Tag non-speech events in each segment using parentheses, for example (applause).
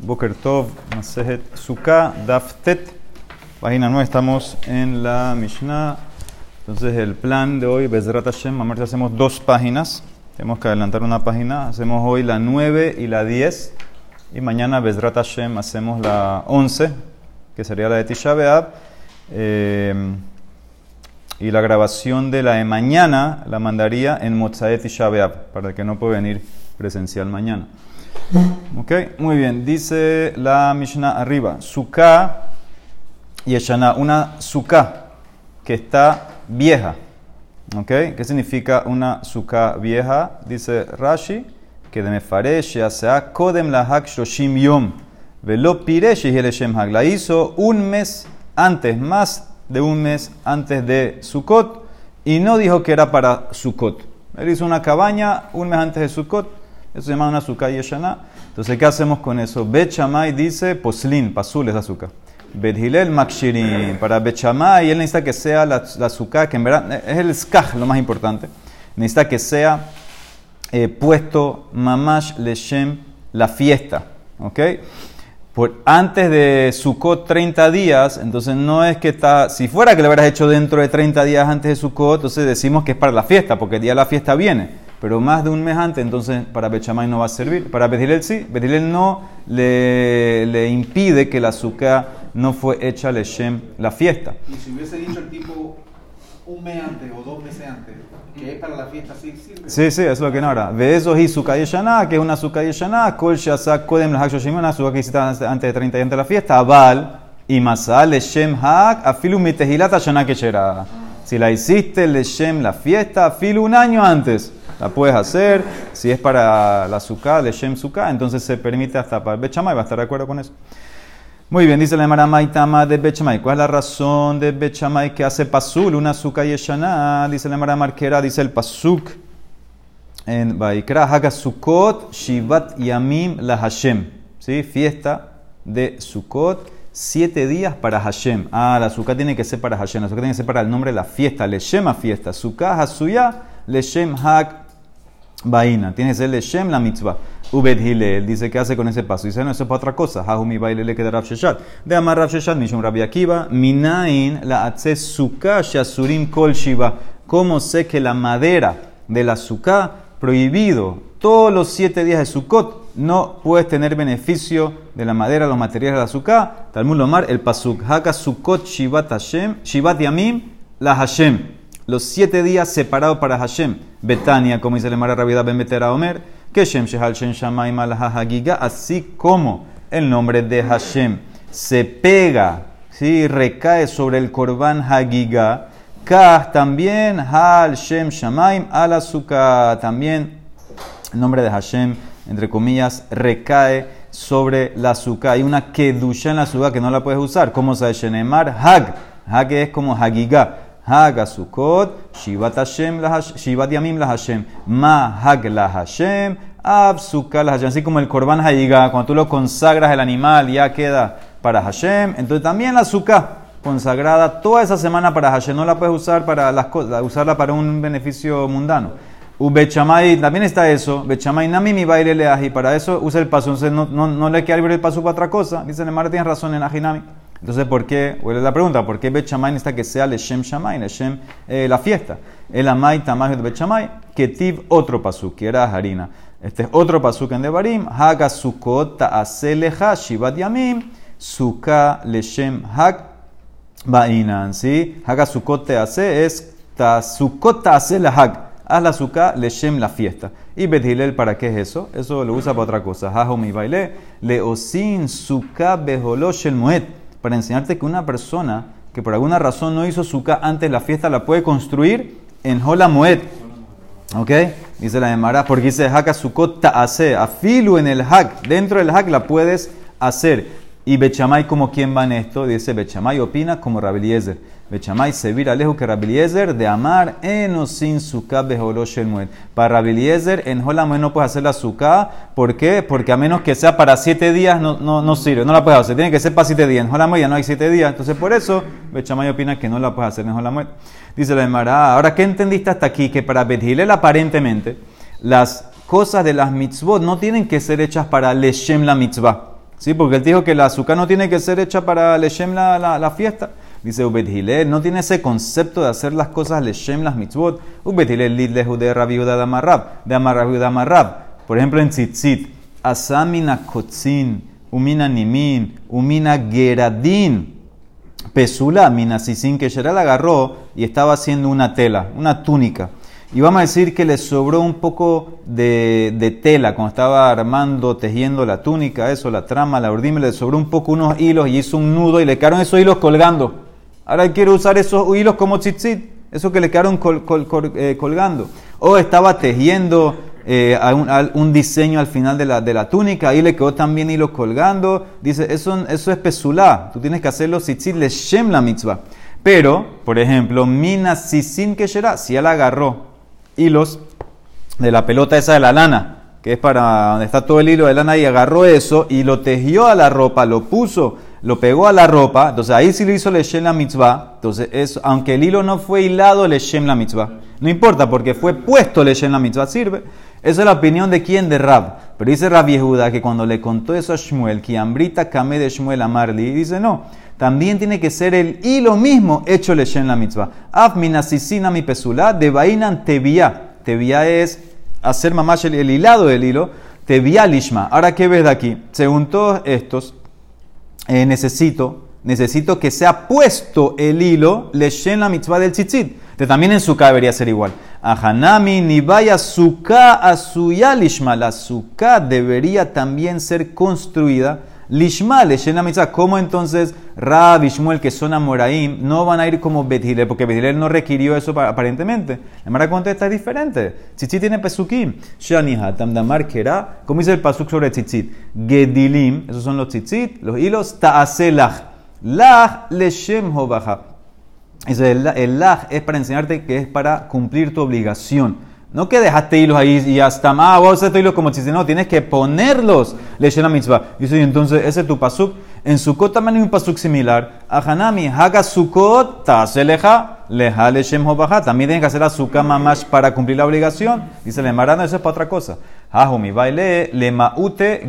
Boker Tov, Masejet Sukkah, Daftet, página 9, estamos en la Mishnah. Entonces el plan de hoy, Bezrat Hashem, a hacemos dos páginas, tenemos que adelantar una página, hacemos hoy la 9 y la 10, y mañana Bezrat Hashem hacemos la 11, que sería la de Tisha B'Av, eh, y la grabación de la de mañana la mandaría en Mozaet Tisha B'Av, para que no puede venir presencial mañana. Ok, muy bien. Dice la Mishnah arriba. Sukkah y Eshana. Una sukkah que está vieja. Ok, ¿qué significa una sukkah vieja? Dice Rashi que de Mefaresh sea Kodem Lahak Shoshim Yom. Velo Piresh Hag. La hizo un mes antes, más de un mes antes de Sukkot. Y no dijo que era para Sukkot. Él hizo una cabaña un mes antes de Sukkot eso se llama una azúcar yeshana. Entonces, ¿qué hacemos con eso? Bet dice poslin, pasul es azúcar. Bet Hilel makshirin. Para Bet él necesita que sea la, azúcar, que en verdad es el skaj lo más importante. Necesita que sea eh, puesto mamash leshem la fiesta. ¿Ok? Por, antes de Sukkot 30 días, entonces no es que está, si fuera que lo hubieras hecho dentro de 30 días antes de Sukkot, entonces decimos que es para la fiesta, porque el día de la fiesta viene pero más de un mes antes, entonces para Bechamay no va a servir. Para Betilel sí, Betilel no le, le, impide que la azúcar no fue hecha Leshem la fiesta. Y si hubiese dicho el tipo un mes antes o dos meses antes, que es para la fiesta, sí sirve. Sí, sí, eso es lo que no ahora. Ve eso y su que es una azúcar yeshana, kol shasak kodem la hakshoshim, una azúcar que hiciste antes de 30 días antes de la fiesta, aval y masal leshem hak, afilu mitehilata shana que Si la hiciste leshem la fiesta, afilu un año antes la puedes hacer. Si es para la suká, de Shem suká, entonces se permite hasta para Bechamay. ¿Va a estar de acuerdo con eso? Muy bien, dice la Maramay Tama de Bechamay. ¿Cuál es la razón de Bechamay que hace pasul, una suká yeshana? Dice la Maramarquera, dice el pasuk en Baikra, Haga Sukkot, Shivat Yamim la Hashem. ¿Sí? Fiesta de Sukkot, siete días para Hashem. Ah, la suká tiene que ser para Hashem. La suká tiene que ser para el nombre de la fiesta. Le Shema fiesta. Sukkah Hasuya, Le Shem Hak Vaina, tiene que ser Shem la mitzvah. Ubed Hilel dice que hace con ese paso. Dice, no, eso es para otra cosa. Hahumi baile le queda Rav Sheshat. De Amar Rav Sheshat, Mishum Rabbi Akiva, Minain la atze suka shasurim kol shiva. ¿Cómo sé que la madera de la suka prohibido todos los siete días de Sukkot no puedes tener beneficio de la madera, los materiales de la suka? Talmud Lomar, el pasuk. Haka Sukkot shivat Hashem, shivat yamim la Hashem los siete días separados para Hashem. Betania, como dice el Mara Rabida Ben Betera Omer, que Shem Shehal Shem Shamaim al Hagiga, así como el nombre de Hashem se pega, ¿sí? recae sobre el Korban Hagiga, Kah también Hal Shem Shamaim al Azúcar, también el nombre de Hashem, entre comillas, recae sobre la azúcar. Hay una kedusha en la azúcar que no la puedes usar. ¿Cómo se dice? Hag. Hag es como Hagiga. Haga Sukkot, Shivat Hashem, Shivat Yamim la Hashem, Ma Hag Hashem, Ab la Hashem. Así como el Korban Hayiga, cuando tú lo consagras el animal, ya queda para Hashem. Entonces también la Sukkah, consagrada toda esa semana para Hashem, no la puedes usar para las cosas, usarla para un beneficio mundano. Bechamay, también está eso. Bechamay nami mi baile leaji. Para eso usa el paso. Entonces no, no, no le queda libre el paso para otra cosa. Dice Nemar, tienes razón en Ajinami. Entonces, ¿por qué? Bueno, la pregunta, ¿por qué Bet Shamay necesita que sea Leshem Shamay, Leshem, eh, la fiesta? El Amay Tamay de Bet Shamay, Ketiv, otro pasuk, que era harina. Este es otro pasuk en Devarim, Haga Sukot Ta'aseleja Shivat Yamim, Suka Leshem Hag Bainan, ¿sí? Haga Sukot Ta'ase es Sukot Ta'asele Hag. Haz la suka leshem la fiesta. Y Bethilel, ¿para qué es eso? Eso lo usa para otra cosa. Hajo mi baile. Leosin suka beholosh el muet para enseñarte que una persona que por alguna razón no hizo suka antes de la fiesta la puede construir en Hola Moed. ¿Ok? Dice la Emara, porque dice Haka Sukkot Ta'ase, afilu en el Hak, dentro del Hak la puedes hacer. Y Bechamay, como quien va en esto, dice Bechamay opina como Rabeliezer. Bechamay se vira lejos que Rabeliezer de amar en sin suka beholosh el Para Rabeliezer en Holamued no puedes hacer la suka. ¿Por qué? Porque a menos que sea para siete días no, no, no sirve, no la puedes hacer. Tiene que ser para siete días. En Holamued ya no hay siete días. Entonces por eso Bechamay opina que no la puedes hacer en Holamued. Dice la Emara, ahora ¿qué entendiste hasta aquí? Que para Bethilel aparentemente las cosas de las mitzvot no tienen que ser hechas para Leshem la mitzvah. Sí, porque él dijo que la azúcar no tiene que ser hecha para Leshem la, fiesta. Dice Ubet Hillel, no tiene ese concepto de hacer las cosas Leshem las mitzvot. Ubet Hillel lid lehu de Rabbi Yehuda de Amarrab, de Amarrab Amarrab. Por ejemplo, en Tzitzit, Asamina kotzin, umina nimin, umina geradin. Pesula, mina sisin que la agarró y estaba haciendo una tela, una túnica. Y vamos a decir que le sobró un poco de, de, tela cuando estaba armando, tejiendo la túnica, eso, la trama, la urdime, le sobró un poco unos hilos y hizo un nudo y le quedaron esos hilos colgando. Ahora quiero usar esos hilos como tzitzit, eso que le quedaron col, col, col, eh, colgando. O estaba tejiendo eh, un, un, diseño al final de la, de la, túnica, ahí le quedó también hilos colgando. Dice, eso, eso es pesulá, tú tienes que hacerlo tzitzit le shem la mitzvah. Pero, por ejemplo, mina sisin que si él agarró hilos de la pelota esa de la lana, que es para donde está todo el hilo de lana, y agarró eso y lo tejió a la ropa, lo puso, lo pegó a la ropa, entonces ahí sí lo hizo Leshem la mitzvah, entonces eso, aunque el hilo no fue hilado, Leshem la mitzvah. No importa, porque fue puesto Leshem la mitzvah, sirve. Esa es la opinión de quién, de Rab. Pero dice Rab Yehuda que cuando le contó eso a Shmuel, que Ambrita Kame de Shmuel Amarli, dice no, también tiene que ser el hilo mismo hecho Leshem la mitzvah. Af minasisina mi pesula, de bainan tevia. Tevia es hacer mamash el, hilado del hilo. Tevia lishma. Ahora, ¿qué ves de aquí? Según todos estos, eh, necesito, necesito que sea puesto el hilo Leshem la mitzvah del tzitzit. Que también en suká debería ser igual. Ahanami ni vaya suká a suya lishma. La suká debería también ser construida Lishma, la mitzvah. ¿Cómo entonces Rab y Shmuel, que son Amoraim, no van a ir como Bethilel? Porque Bethilel no requirió eso aparentemente. La Mara contesta es diferente. Tzitzit tiene pesukim. Shaniha, tamdamar kera. ¿Cómo dice el pasuk sobre tzitzit? Gedilim, esos son los tzitzit, los hilos. Ta'aselach. Lach leshem hobaja. El, el lach es para enseñarte que es para cumplir tu obligación. No que dejaste hilos ahí y hasta más, ah, vos hilos como si no, tienes que ponerlos. Le la mitzvah. Dice, entonces ese es tu pasuk. En Sukkot también hay un pasuk similar. Ahanami, haga Sukkot, leja leshem hobaha. También tienes que hacer azúcar mamash para cumplir la obligación. Dice, le marano, eso es para otra cosa. Hajumi, baile, le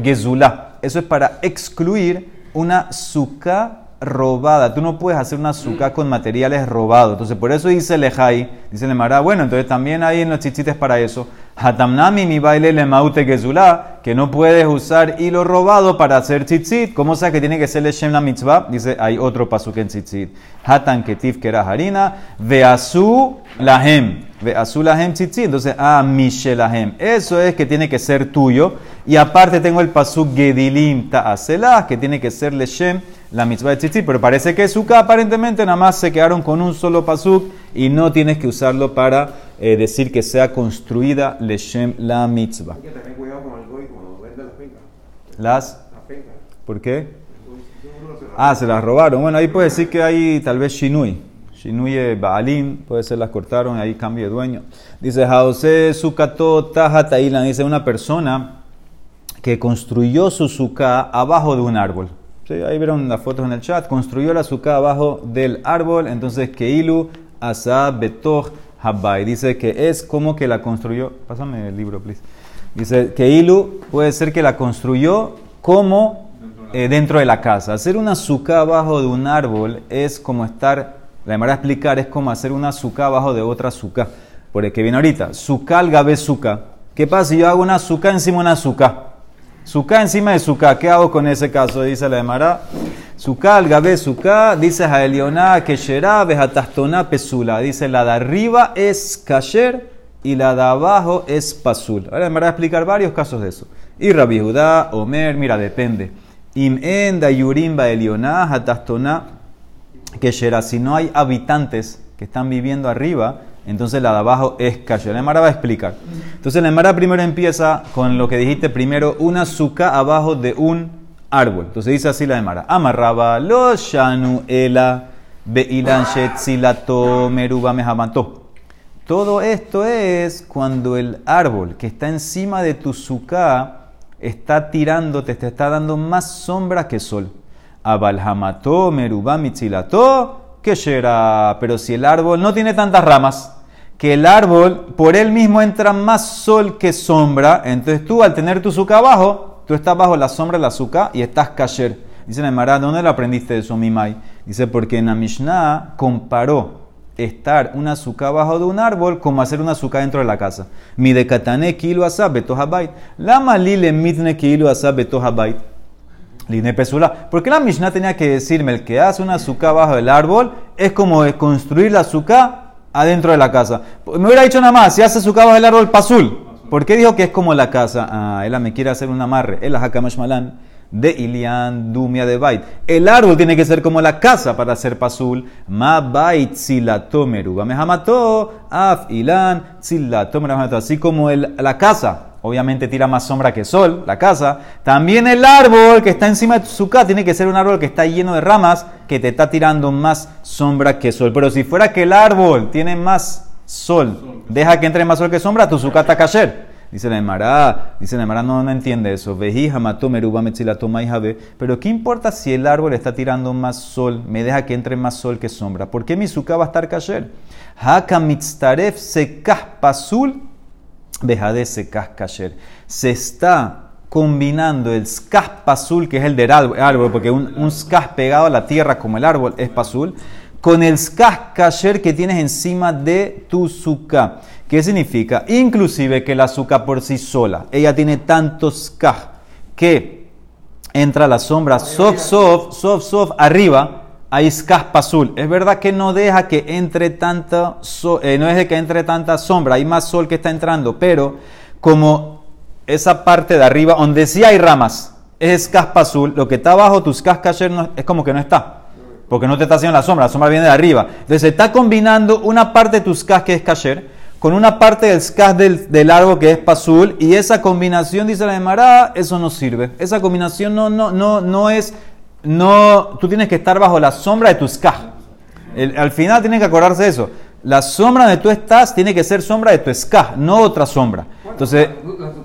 gezula. Eso es para excluir una sukkah robada. Tú no puedes hacer una azúcar con materiales robados. Entonces, por eso dice Lejai, dice Lemara, bueno, entonces también hay en los chichites para eso. Hatamnami mi baile le maute que no puedes usar hilo robado para hacer tzitzit. ¿Cómo sabes que tiene que ser Leshem la mitzvah? Dice, hay otro pasuk en tzitzit. Hatan ketif que era harina, veasu lahem. Veasu lahem tzitzit. Entonces, ah, mishelahem. Eso es que tiene que ser tuyo. Y aparte tengo el pasuk gedilim ta'aselah, que tiene que ser Leshem la mitzvah de tzitzit, pero parece que suka aparentemente nada más se quedaron con un solo pasuk y no tienes que usarlo para eh, decir que sea construida leshem la mitzvah. Hay que tener cuidado con el goy cuando vende las pencas. Las, Las pencas. ¿por qué? Ah, se las robaron. Bueno, ahí puede decir que hay tal vez shinui. Shinui Baalim, puede ser las cortaron, ahí cambio de dueño. Dice Jause Sukato Taja Tailan, dice una persona que construyó su suka abajo de un árbol. Sí, ahí vieron las fotos en el chat. Construyó la suka abajo del árbol, entonces Keilu Asa Betoch Habay. Dice que es como que la construyó. Pásame el libro, please. Dice Keilu puede ser que la construyó como eh, dentro de la casa. Hacer una suka abajo de un árbol es como estar, la manera de explicar es como hacer una suka abajo de otra suka. Por el que viene ahorita, suka al gabe suka. ¿Qué pasa si yo hago una suka encima de una suka? Suka encima de suka. ¿Qué hago con ese caso? Dice la Emara. Suka al gabe suka. Dice Jaelioná keshera vejatastoná pesula. Dice la de arriba es kasher y la de abajo es pasul. Ahora la va a explicar varios casos de eso. Y Rabbi Judá, Omer, mira, depende. Im en dayurim baelioná hatastoná keshera. Si no hay habitantes que están viviendo arriba, entonces la de abajo es kasher. La Emara va a explicar. Entonces la Emara primero empieza con lo que dijiste primero, una suka abajo de un árbol. Entonces dice así la Emara. Amarraba lo shanu ela beilan shetzilato meruba mehamanto. Todo esto es cuando el árbol que está encima de tu suka está tirándote, te está dando más sombra que sol. Abalhamato meruba mitzilato que será. Pero si el árbol no tiene tantas ramas, que el árbol por él mismo entra más sol que sombra, entonces tú al tener tu suca abajo, tú estás bajo la sombra de la azúcar y estás kasher. Dice Emara, ¿dónde lo aprendiste eso, Mimai? Dice, porque en la Mishnah comparó estar una azúcar bajo de un árbol como hacer una azúcar dentro de la casa. Mi de katane kilo asab betohabait. La malile mitne kilo asab betohabait. Pesula. ¿Por qué la Mishnah tenía que decirme el que hace una azúcar bajo el árbol es como construir la azúcar adentro de la casa? Me hubiera dicho nada más, si hace azúcar bajo el árbol, pasul. ¿Por qué dijo que es como la casa? Ah, él me quiere hacer un amarre. Hakamash malan de Ilian Dumia de Bait. El árbol tiene que ser como la casa para ser pasul. Ma Bait Zilatomeru. Bamehamató Af Ilan Zilatomeru. Así como el, la casa. Obviamente tira más sombra que sol, la casa. También el árbol que está encima de su casa tiene que ser un árbol que está lleno de ramas que te está tirando más sombra que sol. Pero si fuera que el árbol tiene más sol, deja que entre más sol que sombra, tu sucata cayer. Dice la Emara, dice la Emara, no, no entiende eso. Pero ¿qué importa si el árbol está tirando más sol? Me deja que entre más sol que sombra. ¿Por qué mi suka va a estar kasher? Haka mitztaref sekah pasul, de sekah kasher. Se está combinando el skah pasul, que es el del árbol, porque un, un pegado a la tierra como el árbol es pasul, con el skah kasher que tienes encima de tu suka. ¿Qué significa? Inclusive que la azúcar por sí sola, ella tiene tantos kaj que entra la sombra soft, soft, soft, soft, arriba, hay caspa azul. Es verdad que no deja que entre tanta, eh, no deja que entre tanta sombra, hay más sol que está entrando, pero como esa parte de arriba, donde sí hay ramas, es caspa azul, lo que está abajo, tus cascacher no, es como que no está. Porque no te está haciendo la sombra, la sombra viene de arriba. Entonces se está combinando una parte de tus cas que es kasher con una parte del skaz del, del, árbol que es pasul y esa combinación, dice la Emara, eso no sirve. Esa combinación no, no, no, no es, no, tú tienes que estar bajo la sombra de tu skaz. al final tienes que acordarse de eso. La sombra donde tú estás tiene que ser sombra de tu skaz, no otra sombra. Entonces,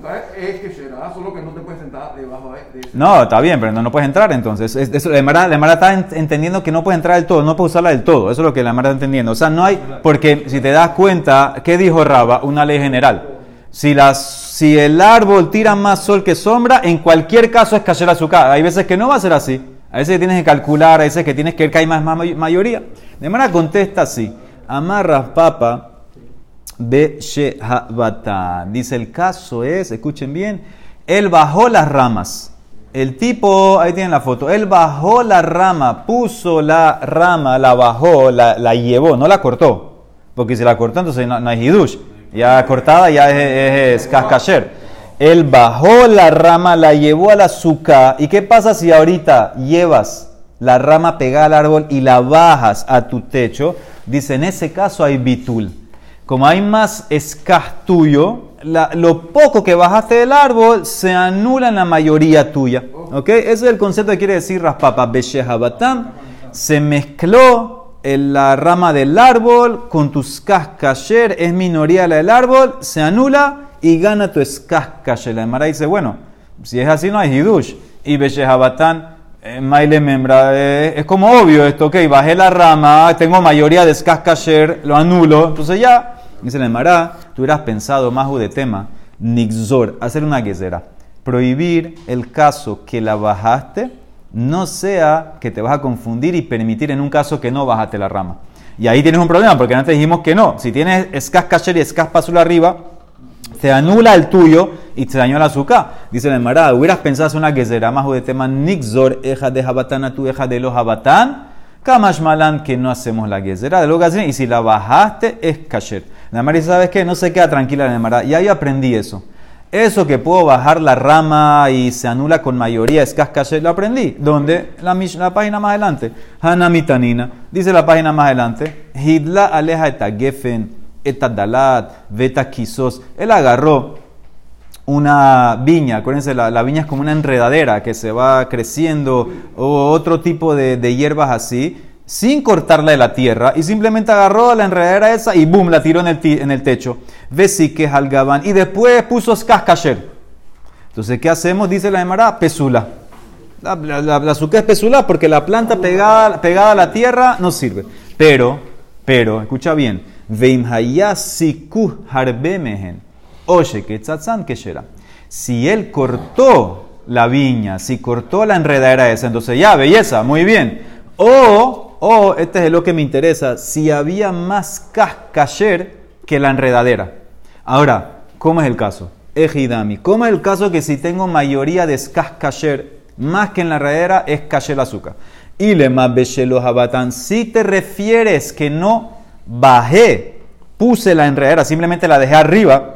la, es que será, solo que no te puedes sentar debajo de, No, está bien, pero no, puedes entrar entonces. la, Mara, la está entendiendo que no puedes entrar del todo, no puedes usarla del todo. Eso es lo que la Mara está entendiendo. O sea, no hay, porque si te das cuenta, ¿qué dijo Raba? Una ley general. Si, las, si el árbol tira más sol que sombra, en cualquier caso es caer azúcar. Hay veces que no va a ser así. A veces que tienes que calcular, a veces que tienes que ver que hay más, mayoría. De manera contesta así. Amarras papa de Shehabatan. Dice el caso es, escuchen bien, él bajó las ramas. El tipo, ahí tienen la foto, él bajó la rama, puso la rama, la bajó, la, la llevó, no la cortó. Porque si la cortó, entonces no, hay hidush. Ya cortada ya es, es, Él bajó la rama, la llevó al azúcar. ¿Y qué pasa si ahorita llevas la rama pegada al árbol y la bajas a tu techo? Dice, en ese caso hay bitul. Como hay más escas tuyo, lo poco que bajaste del árbol se anula en la mayoría tuya. ¿Ok? Ese es el concepto que quiere decir Raspapa. Beshehabatam se mezcló en la rama del árbol con tus cascayer, es minoría la del árbol, se anula y gana tu escascayer. La Emara dice, bueno, si es así no hay hidush. Y Beshehabatán eh, Maile Membra, eh, es como obvio esto, ok, bajé la rama, tengo mayoría de Skazkasher, lo anulo, entonces ya, dice el Mará, tú hubieras pensado, más de tema, Nixor, hacer una guesera, prohibir el caso que la bajaste, no sea que te vas a confundir y permitir en un caso que no bajaste la rama. Y ahí tienes un problema, porque antes dijimos que no. Si tienes Skazkasher y Skazpazul arriba, te anula el tuyo y te dañó el azúcar. Dice la Emara, hubieras pensado hacer una gezerá más de tema nixor, eja de jabatán a tu eja de los jabatán, kamash malan que no hacemos la gezerá de lo que y si la bajaste es kasher. La Emara dice, ¿sabes qué? No se queda tranquila la Emara. Y ahí aprendí eso. Eso que puedo bajar la rama y se anula con mayoría es kasher, lo aprendí. ¿Dónde? La, la página más adelante. Hanamitanina. Dice la página más adelante. Hidla aleja etagefen etadalat, veta quisos. Él agarró una viña, acuérdense, la, viña es como una enredadera que se va creciendo o otro tipo de, hierbas así, sin cortarla de la tierra y simplemente agarró la enredadera esa y boom, la tiró en el, en el techo. que algaban y después puso cascacher. Entonces, ¿qué hacemos? Dice la Emara, pesula. La, la, es pesula porque la planta pegada, pegada a la tierra no sirve. Pero, pero, escucha bien, Si él cortó la viña, si cortó la enredadera esa, entonces ya, belleza, muy bien. O, o, este es lo que me interesa, si había más cascayer que la enredadera. Ahora, ¿cómo es el caso? Ejidami, ¿cómo es el caso que si tengo mayoría de cascayer más que en la enredadera es kasher azúcar? Y le más si te refieres que no bajé, puse la enredadera, simplemente la dejé arriba,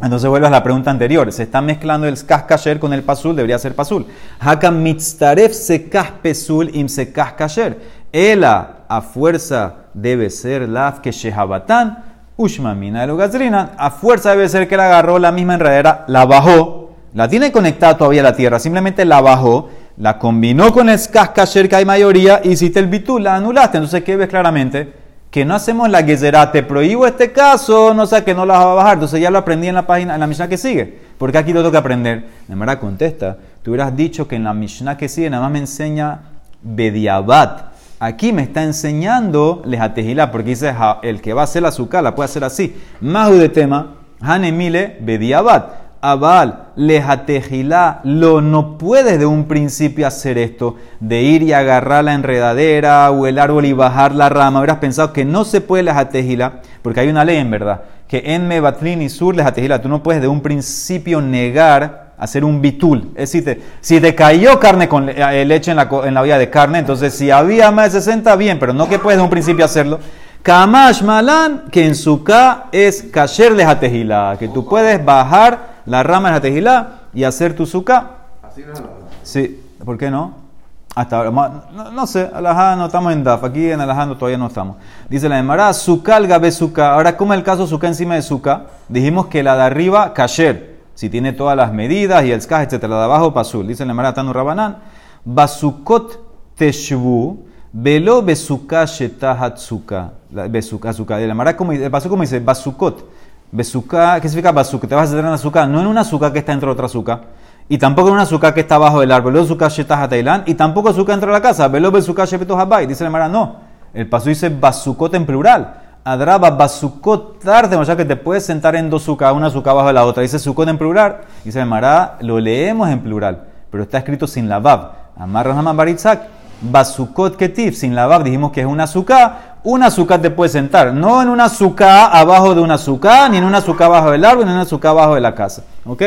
entonces vuelves a la pregunta anterior. Se está mezclando el kasher con el pasul, debería ser pasul. Hakam mitztaref se pesul im se kasher. Ela a fuerza debe ser la que shehabatan. Ushmamina de gazrina. A fuerza debe ser que la agarró la misma enredadera, la bajó, la tiene conectada todavía a la tierra, simplemente la bajó, la combinó con el kasher que hay mayoría, hiciste el bitul, la anulaste. Entonces, ¿qué ves claramente? Que no hacemos la gezerá, te prohíbo este caso, no sé que no la va a bajar. Entonces ya lo aprendí en la página, en la Mishnah que sigue. Porque aquí lo tengo que aprender. Nemara contesta, tú hubieras dicho que en la Mishnah que sigue nada más me enseña Bediabat. Aquí me está enseñando lejatejilá, porque dice el que va a hacer la azúcar la puede hacer así. Mahu de tema, Hanemile Bediabat. Abal, lejatejilá, lo no puedes de un principio hacer esto, de ir y agarrar la enredadera o el árbol y bajar la rama. Hubieras pensado que no se puede lejatejilá, porque hay una ley en verdad, que en Mebatlin y Sur lejatejilá, tú no puedes de un principio negar hacer un bitul. Es decir, si te cayó carne con eh, leche en la, en la olla de carne, entonces si había más de 60, bien, pero no que puedes de un principio hacerlo. Kamash malan, que en su es kasher lejatejilá, que tú puedes bajar la rama de la tejilá y hacer tu suka. Así no es Sí, ¿por qué no? Hasta ahora, no, no sé, alajá no estamos en DAF, aquí en alajá todavía no estamos. Dice la Emara, suka gabe suka. Ahora, ¿cómo es el caso suka encima de suka? Dijimos que la de arriba, kasher, si tiene todas las medidas y el skaj, etc. La de abajo, pasul. Dice la Emara, tanu rabanán, basukot teshvu, velo besuka shetahatsuka. Besuka, suka. La Emara, el paso como dice, basukot. ¿Qué significa bazooka? Te vas a hacer en azúcar, no en una azúcar que está dentro de otra azúcar, y tampoco en una azúcar que está abajo del árbol, azúcar Tailand, y tampoco azúcar dentro de la casa, velo besuka habai, dice la Mara, no. El paso dice basukot en plural. Adraba basukot tarde, o sea que te puedes sentar en dos azúcar, una azúcar abajo de la otra. Dice sukot en plural. Dice la Mara, lo leemos en plural, pero está escrito sin la bab. Amarra Baritzak, basukot ketif, sin la bab, dijimos que es una azúcar un azúcar te puede sentar, no en una azúcar abajo de una azúcar, ni en una azúcar abajo del árbol, ni en una azúcar abajo de la casa. ¿Ok?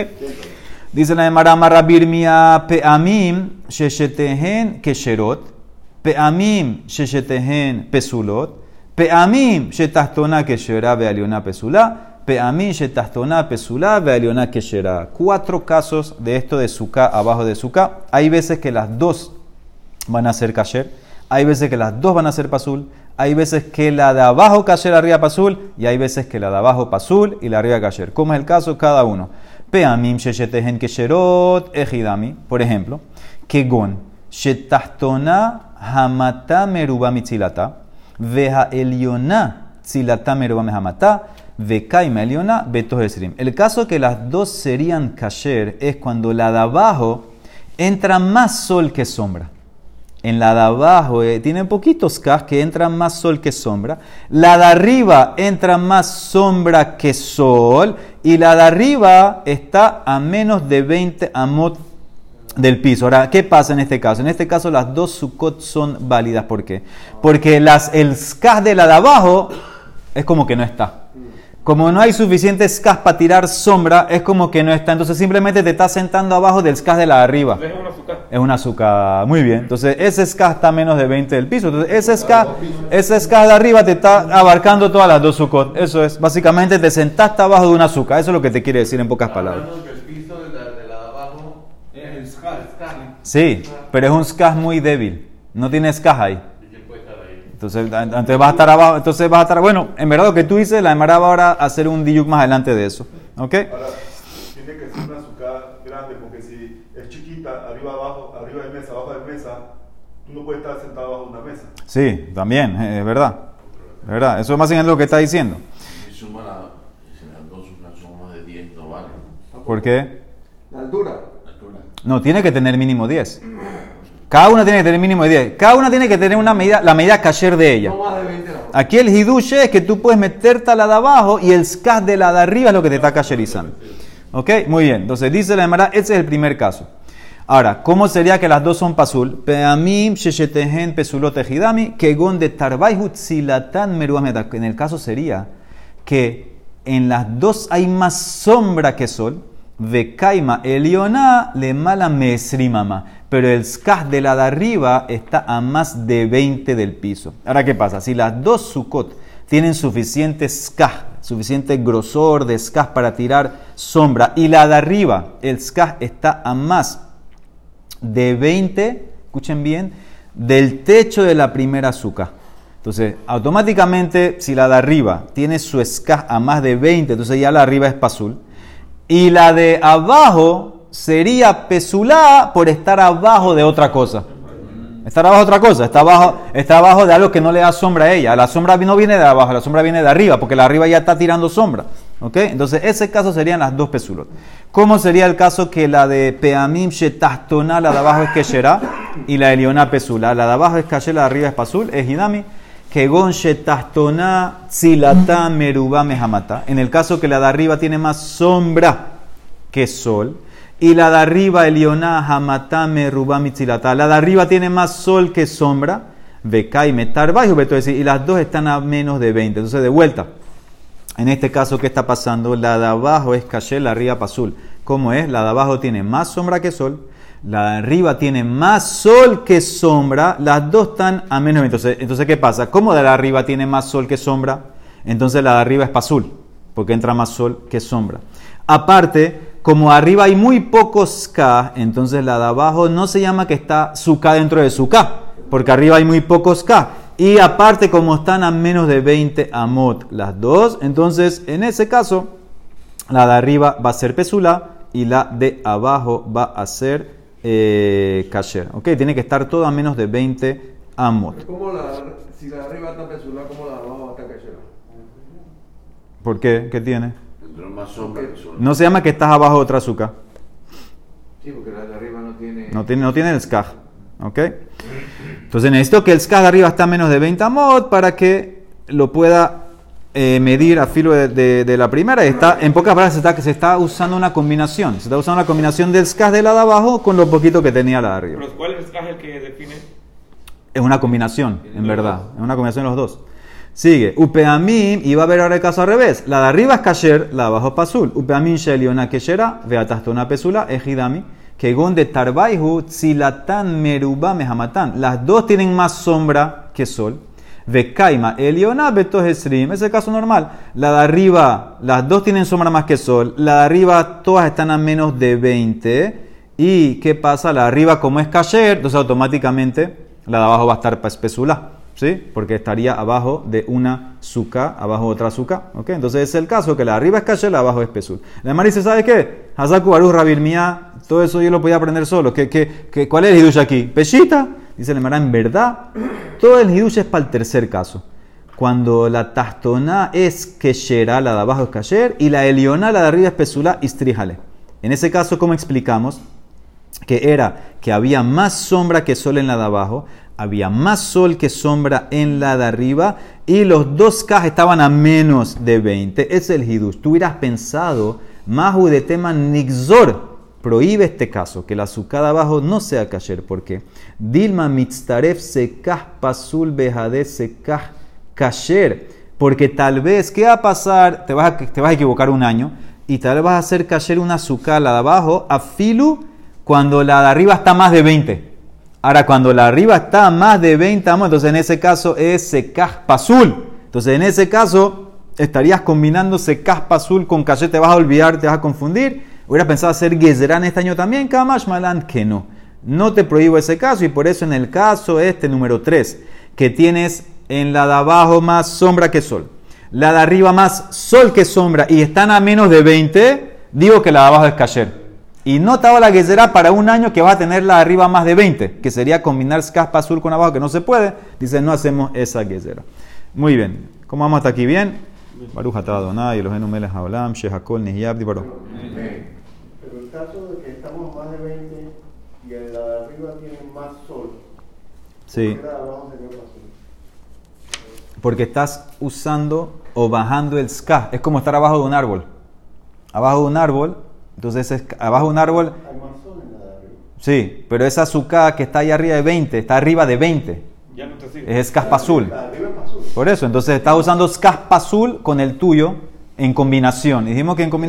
Dice la de Marama Birmia, peamim sheshetehen kesherot, peamim sheshetehen pesulot, peamim shetahtona keshera vealiona pesula, peamim shetahtona pesula vealiona keshera. Cuatro casos de esto de suka abajo de suka. Hay veces que las dos van a ser kasher, hay veces que las dos van a ser pasul, hay veces que la de abajo kasher arriba pasul y hay veces que la de abajo pasul y la arriba kasher. ¿Cómo es el caso? Cada uno. Peamim sheshetehen kesherot ejidami, por ejemplo, kegon shetahtona hamata meruba mitzilata veja eliona tzilata meruba mehamata vekaima eliona betos esrim. El caso que las dos serían kasher es cuando la de abajo entra más sol que sombra en la de abajo eh, tiene poquitos cas que entran más sol que sombra. La de arriba entra más sombra que sol. Y la de arriba está a menos de 20 amot del piso. Ahora, ¿qué pasa en este caso? En este caso las dos sucot son válidas. ¿Por qué? Porque las, el de la de abajo es como que no está. Como no hay suficiente SCAS para tirar sombra, es como que no está. Entonces simplemente te estás sentando abajo del SCAS de la de arriba. Es un azúcar. Es un azúcar. Muy bien. Entonces ese SCAS está a menos de 20 del piso. Entonces ese SCAS, ese SCAS de arriba te está abarcando todas las dos sucot. Eso es. Básicamente te sentaste abajo de un azúcar. Eso es lo que te quiere decir en pocas palabras. Sí, pero es un SCAS muy débil. No tiene SCAS ahí. Entonces, entonces vas a estar abajo, entonces vas a estar, bueno, en verdad lo que tú dices, la demara va ahora a hacer un diuk más adelante de eso. ¿Ok? Ahora, tiene que ser una azúcar grande, porque si es chiquita, arriba, abajo, arriba de mesa, abajo de mesa, tú no puedes estar sentado abajo de una mesa. Sí, también, (laughs) es verdad. Es verdad, eso es más lo que está diciendo. Si suma la, si las dos son más de 10, no vale. ¿Por qué? La altura. La altura. No, tiene que tener mínimo 10. Cada una tiene que tener mínimo de 10. Cada una tiene que tener una medida, la medida kasher de ella. Aquí el hidush es que tú puedes meterte a la de abajo y el skas de la de arriba es lo que te está kasherizando. ¿Ok? Muy bien. Entonces dice la Emara, ese es el primer caso. Ahora, ¿cómo sería que las dos son pasul? Peamim sheshetehen pesulot ejidami, kegon de tarbaihu tzilatan meruam edak. En el caso sería que en las dos hay más sombra que sol, Vekaima Eliona le mala mesrimama. Pero el skah de la de arriba está a más de 20 del piso. Ahora, ¿qué pasa? Si las dos sukot tienen suficiente skah, suficiente grosor de skah para tirar sombra, y la de arriba, el skah está a más de 20, escuchen bien, del techo de la primera azúcar. Entonces, automáticamente, si la de arriba tiene su skah a más de 20, entonces ya la arriba es pasul. Y la de abajo sería pesulá por estar abajo de otra cosa. Estar abajo de otra cosa, está abajo, está abajo de algo que no le da sombra a ella. La sombra no viene de abajo, la sombra viene de arriba, porque la arriba ya está tirando sombra. ¿Ok? Entonces, ese caso serían las dos pesulot. ¿Cómo sería el caso que la de Peamim Shetastona, la de abajo es Keshera, y la de Liona Pesula? La de abajo es Kasher, la de arriba es Pasul, es Hidami. En el caso que la de arriba tiene más sombra que sol. Y la de arriba, Elioná, Hamatá, Merubá, Mitzilata. La de arriba tiene más sol que sombra. Bekai, Metar, Y las dos están a menos de 20. Entonces, de vuelta. En este caso, ¿qué está pasando? La de abajo es Kasher, la arriba Pasul. ¿Cómo es? La de abajo tiene más sombra que sol. La de arriba tiene más sol que sombra. Las dos están a menos. Entonces, entonces ¿qué pasa? ¿Cómo de arriba tiene más sol que sombra? Entonces la de arriba es Pasul, porque entra más sol que sombra. Aparte, como arriba hay muy pocos K, entonces la de abajo no se llama que está su K dentro de su K, porque arriba hay muy pocos K. Y aparte, como están a menos de 20 amot las dos, entonces en ese caso, la de arriba va a ser pesula y la de abajo va a ser eh, kasher. ¿Ok? Tiene que estar todo a menos de 20 amot. ¿Cómo la, si la de arriba está pesula, ¿cómo la de abajo estar kasher? ¿Por qué? ¿Qué tiene? Más sombra que sol. No se llama que estás abajo de otra azúcar. Sí, porque la de arriba no tiene... No tiene, no tiene el skaj. ¿Ok? Entonces necesito que el skaj de arriba está a menos de 20 amot para que lo pueda eh, medir a filo de, de- de la primera. Está, en pocas palabras, se está, se está usando una combinación. Se está usando una combinación del skaj de la de abajo con lo poquito que tenía la de arriba. Pero ¿cuál es el el que define? Es una combinación, en verdad. Es una combinación de los dos. Sigue. Upeamim, y va a haber ahora el caso al revés. La de arriba es kasher, la de abajo es pasul. Upeamim sheliona keshera, veatastona pesula, ejidami. Que de tarbaihu, tzilatan meruba mehamatan. Las dos tienen más sombra que sol. Vekaima, eliona betos esrim. Es el caso normal. La de arriba, las dos tienen sombra más que sol. La de arriba, todas están a menos de 20. ¿Y qué pasa? La de arriba, como es kasher, entonces automáticamente la de abajo va a estar pa- espesula, ¿sí? Porque estaría abajo de una suka, abajo de otra suka, ¿ok? Entonces es el caso que la de arriba es kasher, la de abajo es pesul. La Emara dice, ¿sabe qué? Hazaku Baruch todo eso yo lo podía aprender solo. ¿Qué, qué, qué, cuál es el hidush aquí? ¿Peshita? Dice la Emara, en verdad, todo el hidush es para el tercer caso. Cuando la tastona es keshera, la de abajo es kasher, y la eliona, la de arriba es pesula, istríjale. En ese caso, ¿cómo explicamos? que era que había más sombra que sol en la de abajo, había más sol que sombra en la de arriba, y los dos K estaban a menos de 20. Ese es el hidush. Tú hubieras pensado, Mahu de tema Nixor, prohíbe este caso, que la azúcar abajo no sea kasher, porque Dilma mitztaref sekah pasul behade sekah kasher, porque tal vez, ¿qué va a pasar? Te vas a, te vas a equivocar un año, y tal vez vas a hacer kasher una azúcar, la de abajo, a filu, cuando la de arriba está más de 20. Ahora, cuando la de arriba está más de 20 amos, entonces en ese caso es sekah pasul. Entonces en ese caso estarías combinando sekah pasul con kasher, te vas a olvidar, te vas a confundir. Hubieras pensado hacer gezerán este año también, kamash malan que no. No te prohíbo ese caso y por eso en el caso este número 3, que tienes en la de abajo más sombra que sol, la de arriba más sol que sombra y están a menos de 20, digo que la de abajo es kasher. Y no estaba la será para un año que va a tener la de arriba más de 20, que sería combinar caspa azul con abajo, que no se puede. Dice, no hacemos esa gezerá. Muy bien. ¿Cómo vamos hasta aquí? ¿Bien? Baruch atah Adonai, Eloheinu melech haolam, shehakol caso de que estamos más de 20 y en la de arriba tiene más sol, Sí. ¿por qué la de abajo sería más sol? Porque estás usando o bajando el ska. Es como estar abajo de un árbol. Abajo de un árbol, entonces es, abajo de un árbol, Hay más sol en la de arriba. Sí, pero esa azúcar que está ahí arriba de 20, está arriba de 20. Ya no te sirve. Es caspa azul. La de arriba es azul. Por eso, entonces estás usando caspa azul con el tuyo en combinación. Dijimos que en combinación